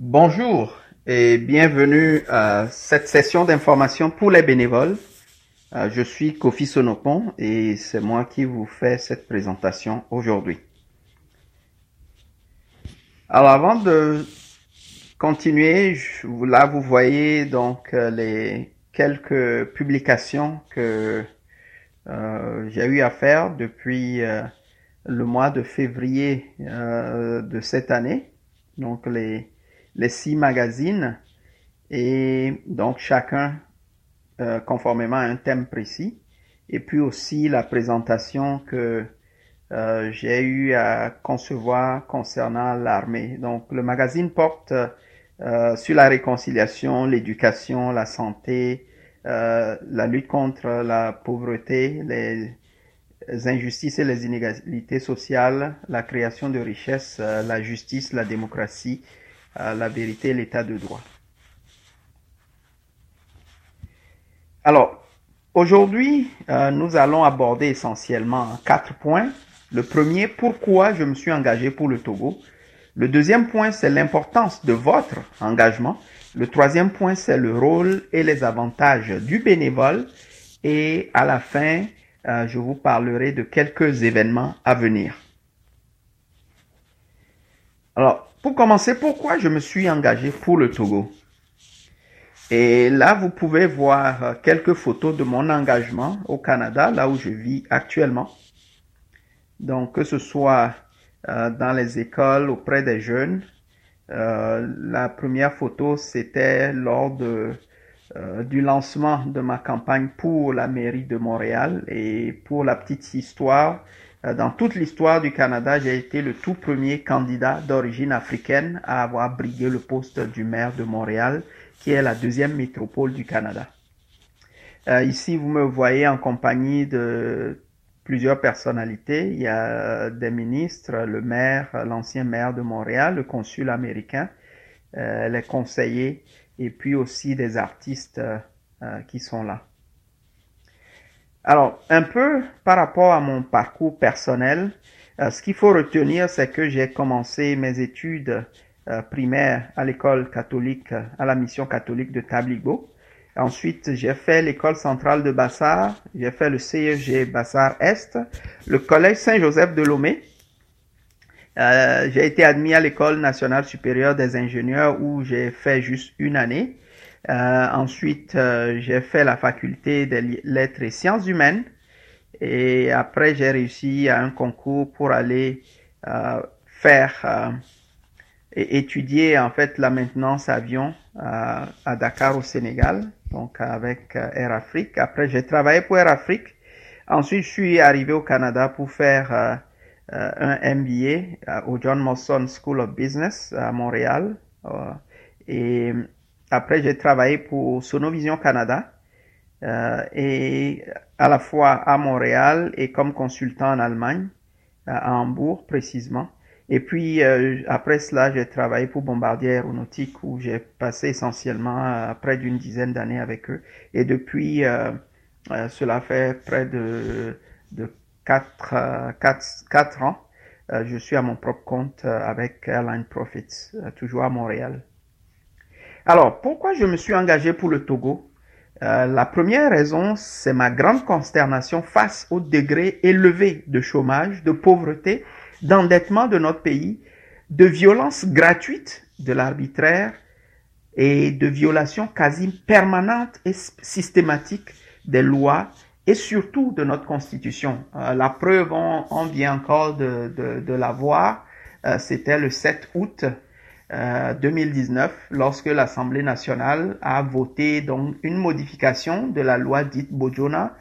Bonjour et bienvenue à cette session d'information pour les bénévoles. Euh, je suis Kofi Sonopon et c'est moi qui vous fais cette présentation aujourd'hui. Alors avant de continuer, là vous voyez donc euh, les quelques publications que euh, j'ai eu à faire depuis le mois de février de cette année. Donc les les six magazines et donc chacun euh, conformément à un thème précis. Et puis aussi la présentation que euh, j'ai eu à concevoir concernant l'armée. Donc le magazine porte euh, sur la réconciliation, l'éducation, la santé, la lutte contre la pauvreté, les injustices et les inégalités sociales, la création de richesses, la justice, la démocratie, la vérité et l'état de droit. Alors, aujourd'hui, euh, nous allons aborder essentiellement quatre points. Le premier, pourquoi je me suis engagé pour le Togo. Le deuxième point, c'est l'importance de votre engagement. Le troisième point, c'est le rôle et les avantages du bénévole. Et à la fin, euh, je vous parlerai de quelques événements à venir. Alors, pour commencer, pourquoi je me suis engagé pour le Togo? Et là, vous pouvez voir euh, quelques photos de mon engagement au Canada, là où je vis actuellement. Donc, que ce soit euh, dans les écoles, auprès des jeunes. Euh, la première photo, c'était lors de, du lancement de ma campagne pour la mairie de Montréal. Et pour la petite histoire, euh, dans toute l'histoire du Canada, j'ai été le tout premier candidat d'origine africaine à avoir brigué le poste du maire de Montréal, qui est la deuxième métropole du Canada. Euh, ici, vous me voyez en compagnie de plusieurs personnalités. Il y a des ministres, le maire, l'ancien maire de Montréal, le consul américain, euh, les conseillers et puis aussi des artistes qui sont là. Alors, un peu par rapport à mon parcours personnel, euh, ce qu'il faut retenir, c'est que j'ai commencé mes études euh, primaires à l'école catholique, à la mission catholique de Tabligo. Ensuite, j'ai fait l'école centrale de Bassar, j'ai fait le CEG Bassar Est, le collège Saint-Joseph de Lomé. Euh, j'ai été admis à l'école nationale supérieure des ingénieurs où j'ai fait juste une année. Euh, ensuite, euh, j'ai fait la faculté des lettres et sciences humaines. Et après, j'ai réussi à un concours pour aller euh, faire et étudier en fait la maintenance avion à Dakar au Sénégal, donc avec Air Afrique. Après, j'ai travaillé pour Air Afrique. Ensuite, je suis arrivé au Canada pour faire un MBA au John Molson School of Business à Montréal. et après, j'ai travaillé pour Sonovision Canada euh, et à la fois à Montréal et comme consultant en Allemagne, à Hambourg précisément. Et puis euh, après cela, j'ai travaillé pour Bombardier Aéronautique où j'ai passé essentiellement euh, près d'une dizaine d'années avec eux. Et depuis, euh, euh, cela fait près de, de 4, 4, 4 ans, je suis à mon propre compte avec Airline Profits, toujours à Montréal. Alors, pourquoi je me suis engagé pour le Togo? Euh, La première raison, c'est ma grande consternation face au degré élevé de chômage, de pauvreté, d'endettement de notre pays, de violence gratuite de l'arbitraire et de violation quasi permanente et systématique des lois et surtout de notre constitution. Euh, la preuve, on, vient encore de la voir, euh, c'était le 7 août 2019 euh, lorsque l'Assemblée nationale a voté donc une modification de la loi dite Bojona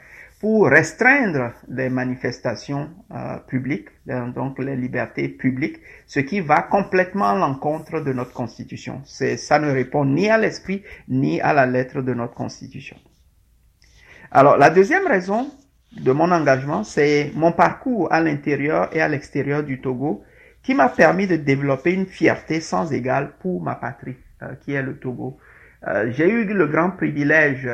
pour restreindre les manifestations euh, publiques, euh, donc les libertés publiques, ce qui va complètement à l'encontre de notre constitution. C'est, ça ne répond ni à l'esprit ni à la lettre de notre constitution. Alors, la deuxième raison de mon engagement, c'est mon parcours à l'intérieur et à l'extérieur du Togo qui m'a permis de développer une fierté sans égale pour ma patrie, euh, qui est le Togo. Euh, j'ai eu le grand privilège,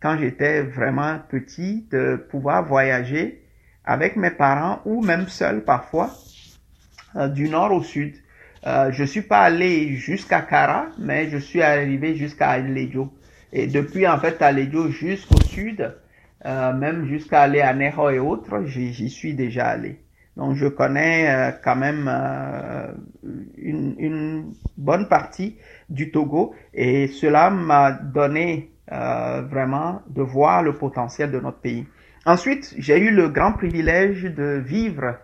quand j'étais vraiment petit, de pouvoir voyager avec mes parents ou même seul parfois, euh, du nord au sud. Euh, je suis pas allé jusqu'à Kara, mais je suis arrivé jusqu'à Alejo. Et depuis, en fait, Alejo jusqu'au sud, euh, même jusqu'à aller à Neho et autres, j'y suis déjà allé. Donc, je connais euh, quand même euh, une, une, bonne partie du Togo et cela m'a donné euh, vraiment de voir le potentiel de notre pays. Ensuite, j'ai eu le grand privilège de vivre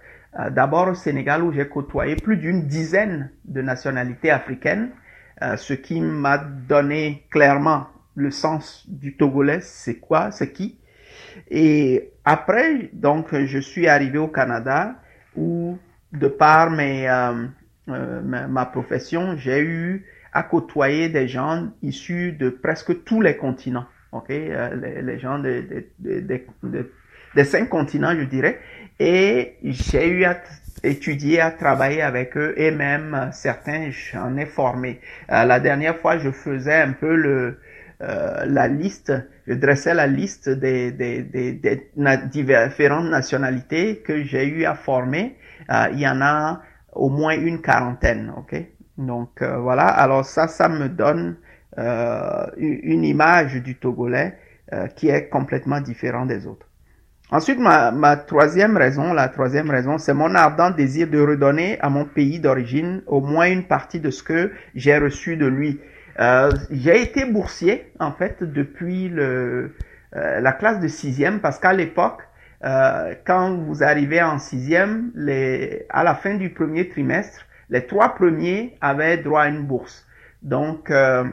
d'abord au Sénégal où j'ai côtoyé plus d'une dizaine de nationalités africaines, ce qui m'a donné clairement le sens du Togolais, c'est quoi, c'est qui? Et après, donc, je suis arrivé au Canada où, de par mes, euh, ma, profession, j'ai eu à côtoyer des gens issus de presque tous les continents. Ok, les, les, gens de, de, de, de des cinq continents, je dirais. Et j'ai eu à étudier, à travailler avec eux et même certains, j'en ai formé. Euh, la dernière fois, je faisais un peu le, euh, la liste, je dressais la liste des, des, des, des différentes nationalités que j'ai eu à former. Euh, il y en a au moins une quarantaine, ok? Donc euh, voilà. Alors ça, ça me donne euh, une image du Togolais qui est complètement différent des autres. Ensuite, ma, ma, troisième raison, la troisième raison, c'est mon ardent désir de redonner à mon pays d'origine au moins une partie de ce que j'ai reçu de lui. Euh, j'ai été boursier, en fait, depuis le, euh, la classe de sixième, parce qu'à l'époque, euh, quand vous arrivez en sixième, les, à la fin du premier trimestre, les trois premiers avaient droit à une bourse. Donc, euh,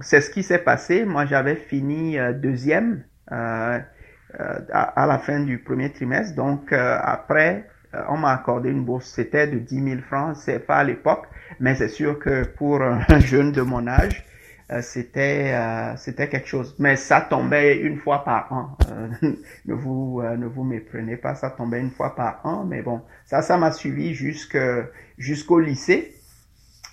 c'est ce qui s'est passé. Moi, j'avais fini euh, deuxième. À, à, la fin du premier trimestre. Donc après, on m'a accordé une bourse. C'était de 10 000 francs, c'est pas à l'époque, mais c'est sûr que pour un jeune de mon âge, euh, c'était c'était quelque chose. Mais ça tombait une fois par an. ne vous ne vous méprenez pas, ça tombait une fois par an. Mais bon, ça ça m'a suivi jusque jusqu'au lycée.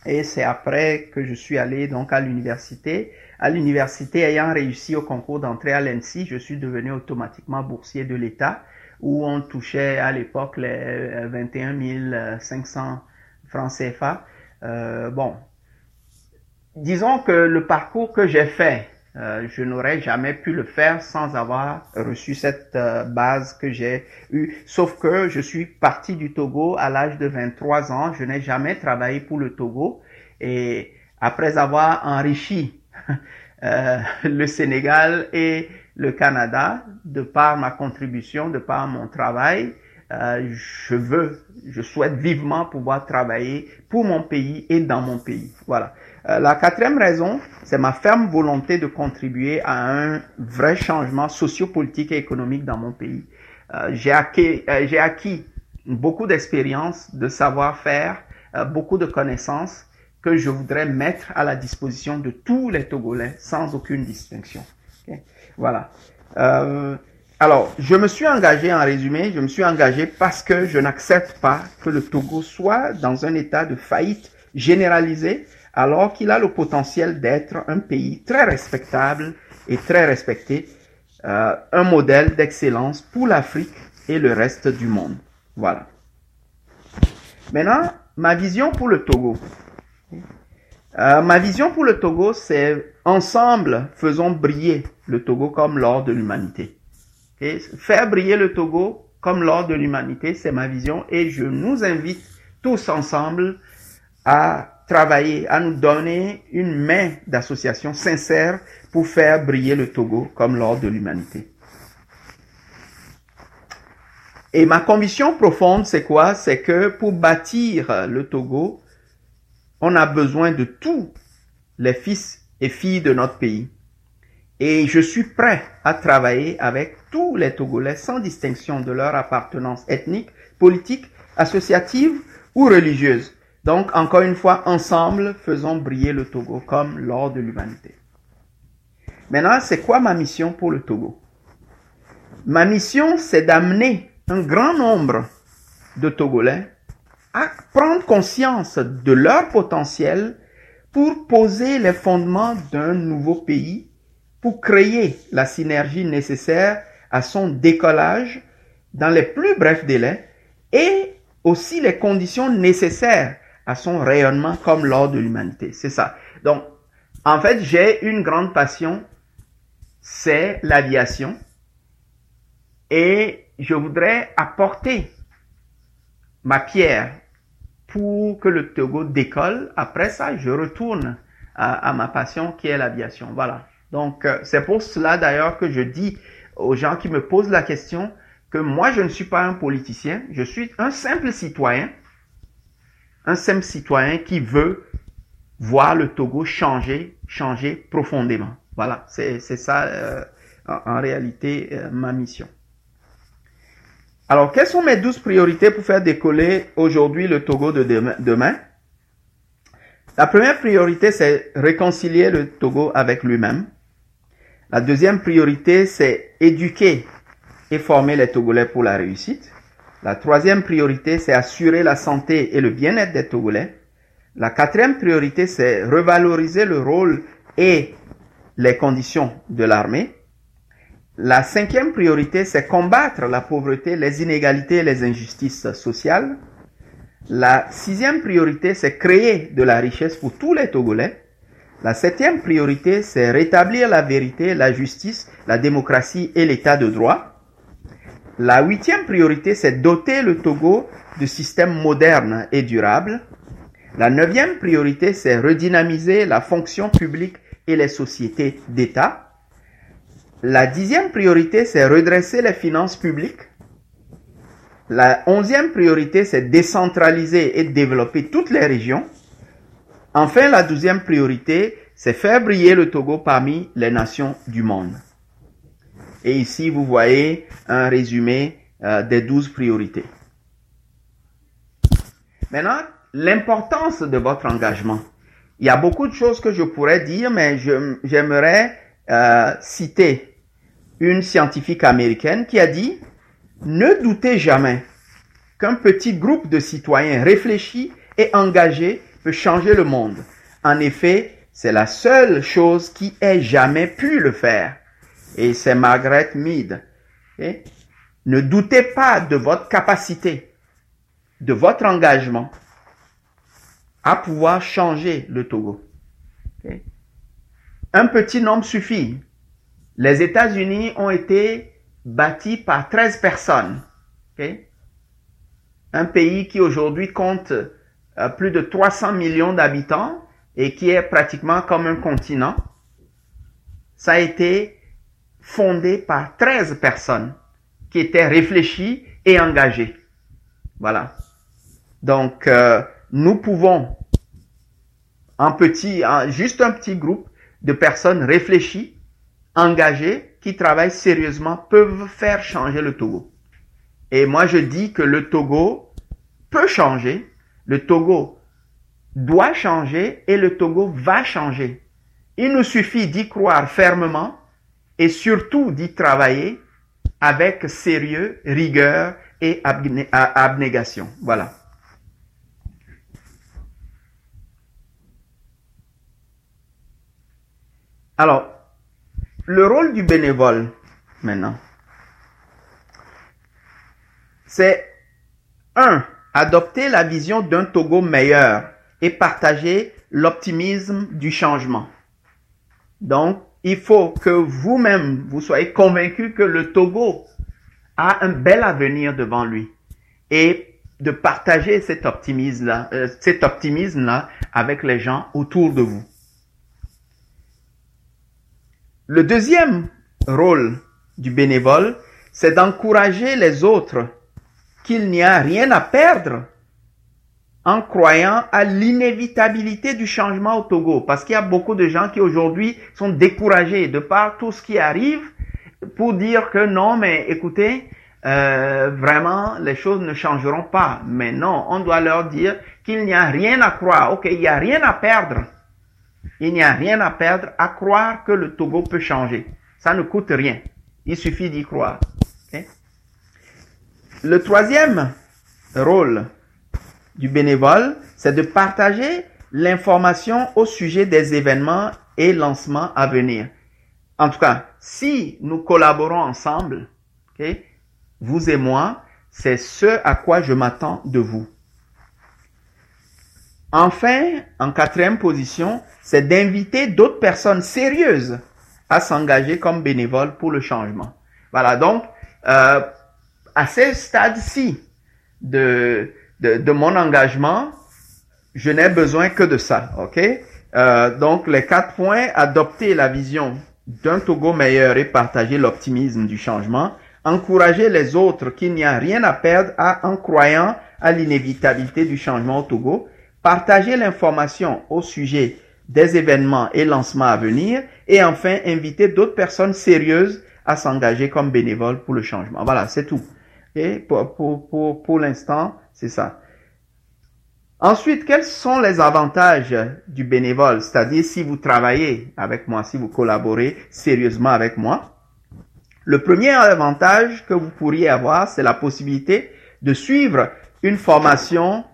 Et c'est après que je suis allé donc à l'université. À l'université, ayant réussi au concours d'entrée à l'ENSI, je suis devenu automatiquement boursier de l'État, où on touchait à l'époque les 21 500 francs CFA. Euh, bon, disons que le parcours que j'ai fait, euh, je n'aurais jamais pu le faire sans avoir reçu cette euh, base que j'ai eue. Sauf que je suis parti du Togo à l'âge de 23 ans. Je n'ai jamais travaillé pour le Togo. Et après avoir enrichi euh, le Sénégal et le Canada de par ma contribution, de par mon travail, euh, je veux, je souhaite vivement pouvoir travailler pour mon pays et dans mon pays. Voilà. Euh, la quatrième raison, c'est ma ferme volonté de contribuer à un vrai changement sociopolitique et économique dans mon pays. Euh, j'ai acquis, euh, acquis beaucoup d'expérience, de savoir-faire, euh, beaucoup de connaissances que je voudrais mettre à la disposition de tous les Togolais sans aucune distinction. Okay? Voilà. alors, je me suis engagé, en résumé, je me suis engagé parce que je n'accepte pas que le Togo soit dans un état de faillite généralisée alors qu'il a le potentiel d'être un pays très respectable et très respecté, euh, un modèle d'excellence pour l'Afrique et le reste du monde. Voilà. Maintenant, ma vision pour le Togo. Euh, ma vision pour le Togo, c'est ensemble, faisons briller le Togo comme l'or de l'humanité. Okay? Faire briller le Togo comme l'or de l'humanité, c'est ma vision et je nous invite tous ensemble à travailler, à nous donner une main d'association sincère pour faire briller le Togo comme l'or de l'humanité. Et ma conviction profonde, c'est quoi? C'est que pour bâtir le Togo, on a besoin de tous les fils et filles de notre pays. Et je suis prêt à travailler avec tous les Togolais sans distinction de leur appartenance ethnique, politique, associative ou religieuse. Donc, encore une fois, ensemble, faisons briller le Togo comme l'or de l'humanité. Maintenant, c'est quoi ma mission pour le Togo? Ma mission, c'est d'amener un grand nombre de Togolais à prendre conscience de leur potentiel pour poser les fondements d'un nouveau pays, pour créer la synergie nécessaire à son décollage dans les plus brefs délais et aussi les conditions nécessaires à son rayonnement comme l'or de l'humanité. C'est ça. Donc, en fait, j'ai une grande passion, c'est l'aviation. Et je voudrais apporter ma pierre pour que le Togo décolle. Après ça, je retourne à, ma passion qui est l'aviation. Voilà. Donc, euh, c'est pour cela d'ailleurs que je dis aux gens qui me posent la question que moi, je ne suis pas un politicien, je suis un simple citoyen, un simple citoyen qui veut voir le Togo changer, changer profondément. Voilà, c'est ça euh, en, réalité euh, ma mission. Alors, quelles sont mes douze priorités pour faire décoller aujourd'hui le Togo de demain La première priorité, c'est réconcilier le Togo avec lui-même. La deuxième priorité, c'est éduquer et former les Togolais pour la réussite. La troisième priorité, c'est assurer la santé et le bien-être des Togolais. La quatrième priorité, c'est revaloriser le rôle et les conditions de l'armée. La cinquième priorité, c'est combattre la pauvreté, les inégalités et les injustices sociales. La sixième priorité, c'est créer de la richesse pour tous les Togolais. La septième priorité, c'est rétablir la vérité, la justice, la démocratie et l'état de droit. La huitième priorité, c'est doter le Togo de systèmes modernes et durables. La neuvième priorité, c'est redynamiser la fonction publique et les sociétés d'État. La dixième priorité, c'est redresser les finances publiques. La onzième priorité, c'est décentraliser et développer toutes les régions. Enfin, la douzième priorité, c'est faire briller le Togo parmi les nations du monde. Et ici, vous voyez un résumé euh, des douze priorités. Maintenant, l'importance de votre engagement. Il y a beaucoup de choses que je pourrais dire, mais j'aimerais euh, citer une scientifique américaine qui a dit Ne doutez jamais qu'un petit groupe de citoyens réfléchis et engagés peut changer le monde. En effet, c'est la seule chose qui ait jamais pu le faire. Et c'est Margaret Mead. Ne doutez pas de votre capacité, de votre engagement à pouvoir changer le Togo. Un petit nombre suffit les États-Unis ont été bâtis par 13 personnes. Un pays qui aujourd'hui compte euh, plus de 300 millions d'habitants et qui est pratiquement comme un continent. Ça a été fondé par 13 personnes qui étaient réfléchies et engagées. Voilà. Donc, euh, nous pouvons, en petit, juste un petit groupe de personnes réfléchies, engagés, qui travaillent sérieusement, peuvent faire changer le Togo. Et moi, je dis que le Togo peut changer, le Togo doit changer et le Togo va changer. Il nous suffit d'y croire fermement et surtout d'y travailler avec sérieux, rigueur et abnégation. Voilà. Alors, le rôle du bénévole, maintenant, c'est un, adopter la vision d'un Togo meilleur et partager l'optimisme du changement. Donc, il faut que vous-même, vous soyez convaincu que le Togo a un bel avenir devant lui et de partager cet optimisme-là, euh, cet optimisme-là avec les gens autour de vous. Le deuxième rôle du bénévole, c'est d'encourager les autres qu'il n'y a rien à perdre en croyant à l'inévitabilité du changement au Togo. Parce qu'il y a beaucoup de gens qui aujourd'hui sont découragés de par tout ce qui arrive pour dire que non, mais écoutez, euh, vraiment, les choses ne changeront pas. Mais non, on doit leur dire qu'il n'y a rien à croire. Ok, il n'y a rien à perdre. Il n'y a rien à perdre à croire que le Togo peut changer. Ça ne coûte rien. Il suffit d'y croire. Le troisième rôle du bénévole, c'est de partager l'information au sujet des événements et lancements à venir. En tout cas, si nous collaborons ensemble, vous et moi, c'est ce à quoi je m'attends de vous. Enfin, en quatrième position, c'est d'inviter d'autres personnes sérieuses à s'engager comme bénévoles pour le changement. Voilà, donc, euh, à ce stade-ci de, de, de, mon engagement, je n'ai besoin que de ça, ok? Euh, Donc, les quatre points, adopter la vision d'un Togo meilleur et partager l'optimisme du changement, encourager les autres qu'il n'y a rien à perdre à, en croyant à l'inévitabilité du changement au Togo, partager l'information au sujet des événements et lancements à venir, et enfin inviter d'autres personnes sérieuses à s'engager comme bénévoles pour le changement. Voilà, c'est tout. Et pour, pour, pour, pour l'instant, c'est ça. Ensuite, quels sont les avantages du bénévole? C'est-à-dire si vous travaillez avec moi, si vous collaborez sérieusement avec moi. Le premier avantage que vous pourriez avoir, c'est la possibilité de suivre une formation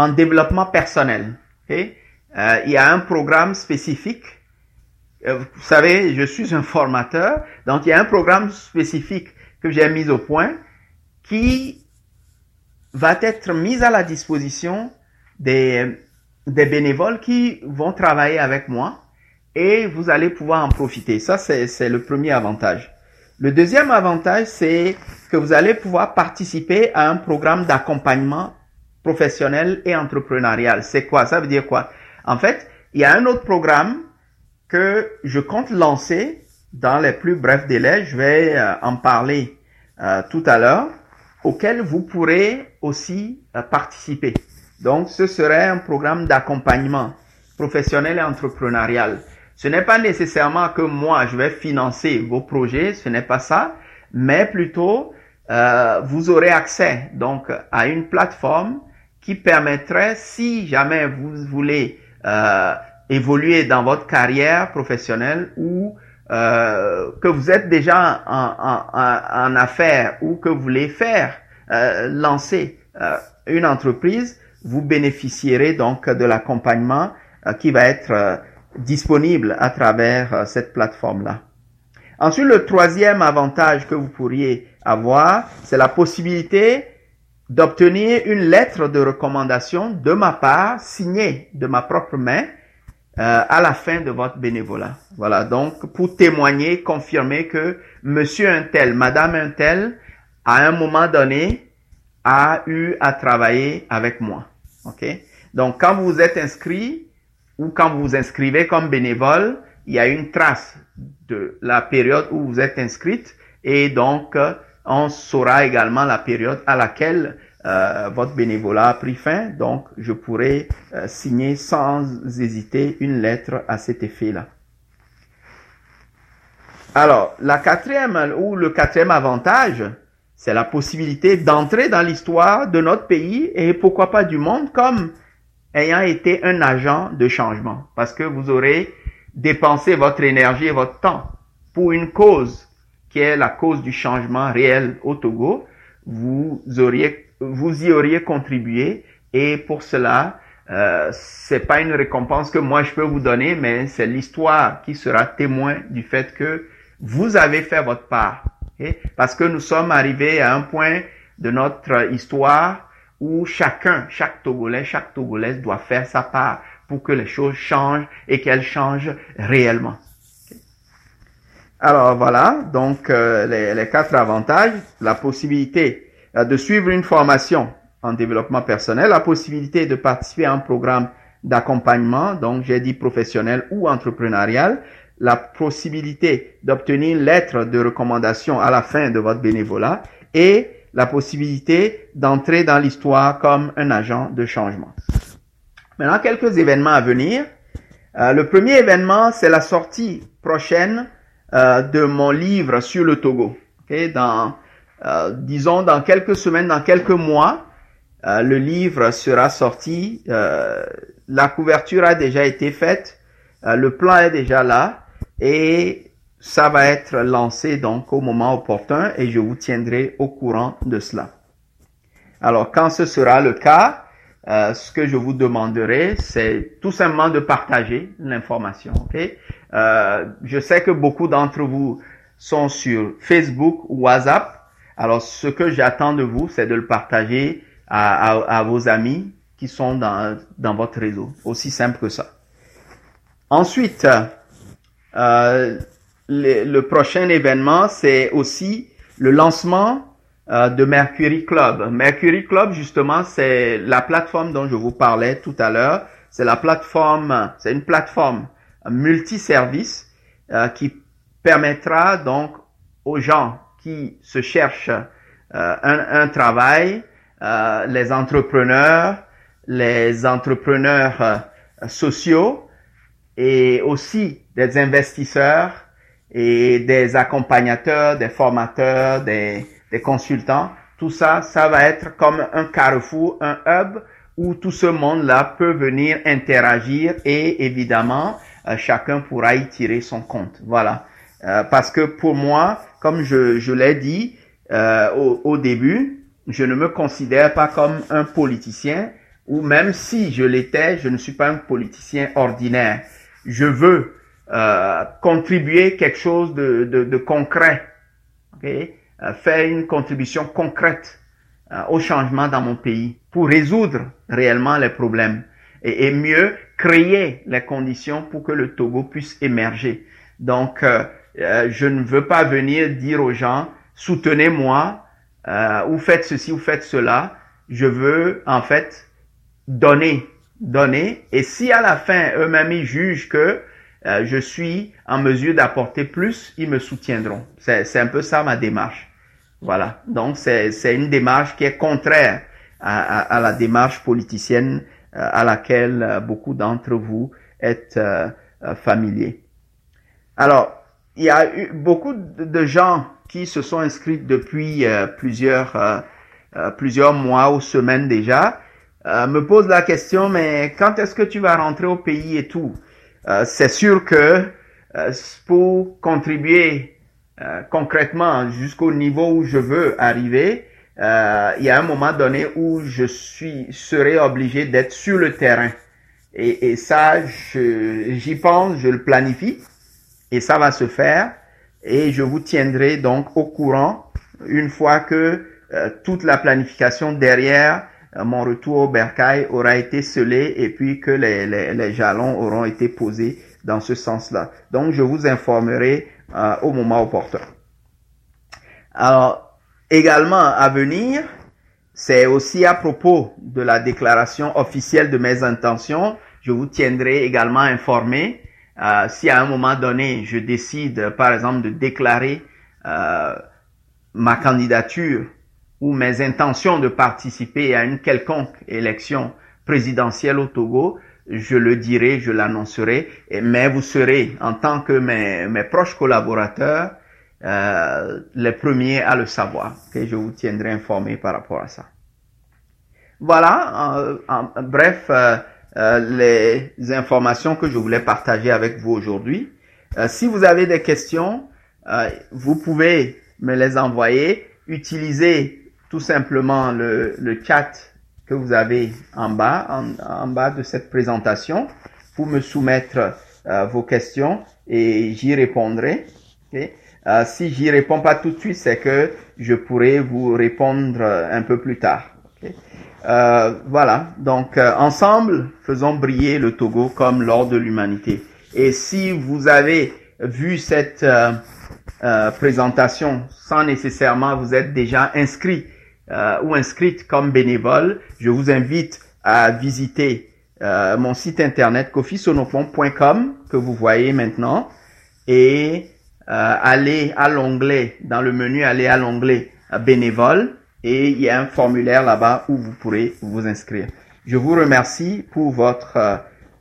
en développement personnel. Euh, il y a un programme spécifique. Euh, vous savez, je suis un formateur, donc il y a un programme spécifique que j'ai mis au point qui va être mis à la disposition des bénévoles qui vont travailler avec moi et vous allez pouvoir en profiter. Ça, c'est le premier avantage. Le deuxième avantage, c'est que vous allez pouvoir participer à un programme d'accompagnement professionnel et entrepreneurial. C'est quoi? Ça veut dire quoi? En fait, il y a un autre programme que je compte lancer dans les plus brefs délais. Je vais euh, en parler euh, tout à l'heure, auquel vous pourrez aussi euh, participer. Donc, ce serait un programme d'accompagnement professionnel et entrepreneurial. Ce n'est pas nécessairement que moi, je vais financer vos projets, ce n'est pas ça, mais plutôt, euh, vous aurez accès donc à une plateforme qui permettrait, si jamais vous voulez euh, évoluer dans votre carrière professionnelle ou euh, que vous êtes déjà en, en, affaires ou que vous voulez faire, euh, lancer euh, une entreprise, vous bénéficierez donc de l'accompagnement qui va être disponible à travers cette plateforme-là. Ensuite, le troisième avantage que vous pourriez avoir, c'est la possibilité d'obtenir une lettre de recommandation de ma part, signée de ma propre main, euh, à la fin de votre bénévolat. Voilà, donc pour témoigner, confirmer que monsieur un tel, madame un tel, à un moment donné, a eu à travailler avec moi. OK? Donc, quand vous êtes inscrit ou quand vous vous inscrivez comme bénévole, il y a une trace de la période où vous êtes inscrite et donc on saura également la période à laquelle euh, votre bénévolat a pris fin. Donc, je pourrai euh, signer sans hésiter une lettre à cet effet-là. Alors, la quatrième ou le quatrième avantage, c'est la possibilité d'entrer dans l'histoire de notre pays et pourquoi pas du monde comme ayant été un agent de changement. Parce que vous aurez dépensé votre énergie et votre temps pour une cause qui est la cause du changement réel au Togo. Vous auriez, vous y auriez contribué et pour cela, euh, c'est pas une récompense que moi je peux vous donner, mais c'est l'histoire qui sera témoin du fait que vous avez fait votre part. Parce que nous sommes arrivés à un point de notre histoire où chacun, chaque Togolais, chaque Togolaise doit faire sa part pour que les choses changent et qu'elles changent réellement. Alors voilà, donc euh, les, les, quatre avantages, la possibilité euh, de suivre une formation en développement personnel, la possibilité de participer à un programme d'accompagnement, donc j'ai dit professionnel ou entrepreneurial, la possibilité d'obtenir une lettre de recommandation à la fin de votre bénévolat. Et la possibilité d'entrer dans l'histoire comme un agent de changement. Maintenant, quelques événements à venir. Euh, le premier événement, c'est la sortie prochaine euh, de mon livre sur le Togo. Okay? Dans, euh, disons, dans quelques semaines, dans quelques mois, euh, le livre sera sorti. Euh, la couverture a déjà été faite. le plan est déjà là. Et ça va être lancé donc au moment opportun et je vous tiendrai au courant de cela. Alors quand ce sera le cas, euh, ce que je vous demanderai, c'est tout simplement de partager l'information. ok? Euh, je sais que beaucoup d'entre vous sont sur Facebook ou WhatsApp. Alors ce que j'attends de vous, c'est de le partager à, vos amis qui sont dans, dans votre réseau. Aussi simple que ça. Ensuite, euh, le, le, prochain événement, c'est aussi le lancement euh, de Mercury Club. Mercury Club, justement, c'est la plateforme dont je vous parlais tout à l'heure. C'est la plateforme, c'est une plateforme multiservice euh, qui permettra donc aux gens qui se cherchent euh, un, travail, euh, les entrepreneurs, les entrepreneurs euh, sociaux et aussi des investisseurs et des accompagnateurs, des formateurs, des, des consultants. Tout ça, ça va être comme un carrefour, un hub où tout ce monde-là peut venir interagir et évidemment, euh, chacun pourra y tirer son compte. Voilà. Euh, parce que pour moi, comme je, je l'ai dit euh, au, au, début, je ne me considère pas comme un politicien, ou même si je l'étais, je ne suis pas un politicien ordinaire. Je veux euh, contribuer quelque chose de, de, de concret, okay? Euh, faire une contribution concrète au changement dans mon pays pour résoudre réellement les problèmes et, et, mieux créer les conditions pour que le Togo puisse émerger. Donc, euh, je ne veux pas venir dire aux gens soutenez-moi ou faites ceci ou faites cela. Je veux en fait donner, donner. Et si à la fin eux-mêmes ils jugent que euh, je suis en mesure d'apporter plus, ils me soutiendront. C'est un peu ça ma démarche. Voilà. Donc c'est une démarche qui est contraire à, à, à la démarche politicienne euh, à laquelle euh, beaucoup d'entre vous êtes euh, familiers. Alors, il y a eu beaucoup de gens qui se sont inscrits depuis plusieurs plusieurs mois ou semaines déjà me posent la question mais quand est-ce que tu vas rentrer au pays et tout? C'est sûr que pour contribuer concrètement jusqu'au niveau où je veux arriver, il y a un moment donné où je suis serai obligé d'être sur le terrain. Et, et ça, j'y pense, je le planifie, et ça va se faire. Et je vous tiendrai donc au courant une fois que toute la planification derrière euh, mon retour au bercail aura été scellé et puis que les, les, les jalons auront été posés dans ce sens-là. Donc, je vous informerai euh, au moment opportun. Alors, également à venir, c'est aussi à propos de la déclaration officielle de mes intentions. Je vous tiendrai également informé euh, si à un moment donné je décide, par exemple, de déclarer euh, ma candidature ou mes intentions de participer à une quelconque élection présidentielle au Togo, je le dirai, je l'annoncerai, mais vous serez, en tant que mes, mes proches collaborateurs, euh, les premiers à le savoir. que je vous tiendrai informé par rapport à ça. Voilà, en, en, bref, euh, euh, les informations que je voulais partager avec vous aujourd'hui. Euh, si vous avez des questions, euh, vous pouvez me les envoyer. Utilisez tout simplement le, le chat que vous avez en bas, en, bas de cette présentation, pour me soumettre euh, vos questions et j'y répondrai. Okay? Euh, si j'y réponds pas tout de suite, c'est que je pourrai vous répondre un peu plus tard. Euh, voilà, donc euh, ensemble, faisons briller le Togo comme l'or de l'humanité. Et si vous avez vu cette euh, euh, présentation sans nécessairement vous être déjà inscrit euh, ou inscrite comme bénévole, je vous invite à visiter euh, mon site internet kofisonopon.com que vous voyez maintenant et euh, aller à l'onglet, dans le menu, aller à l'onglet euh, bénévole et il y a un formulaire là-bas où vous pourrez vous inscrire. Je vous remercie pour votre euh,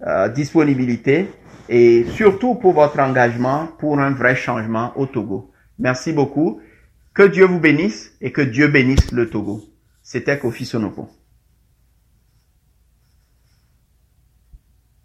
euh, disponibilité et surtout pour votre engagement pour un vrai changement au Togo. Merci beaucoup. Que Dieu vous bénisse et que Dieu bénisse le Togo. C'était Kofi Sonoko.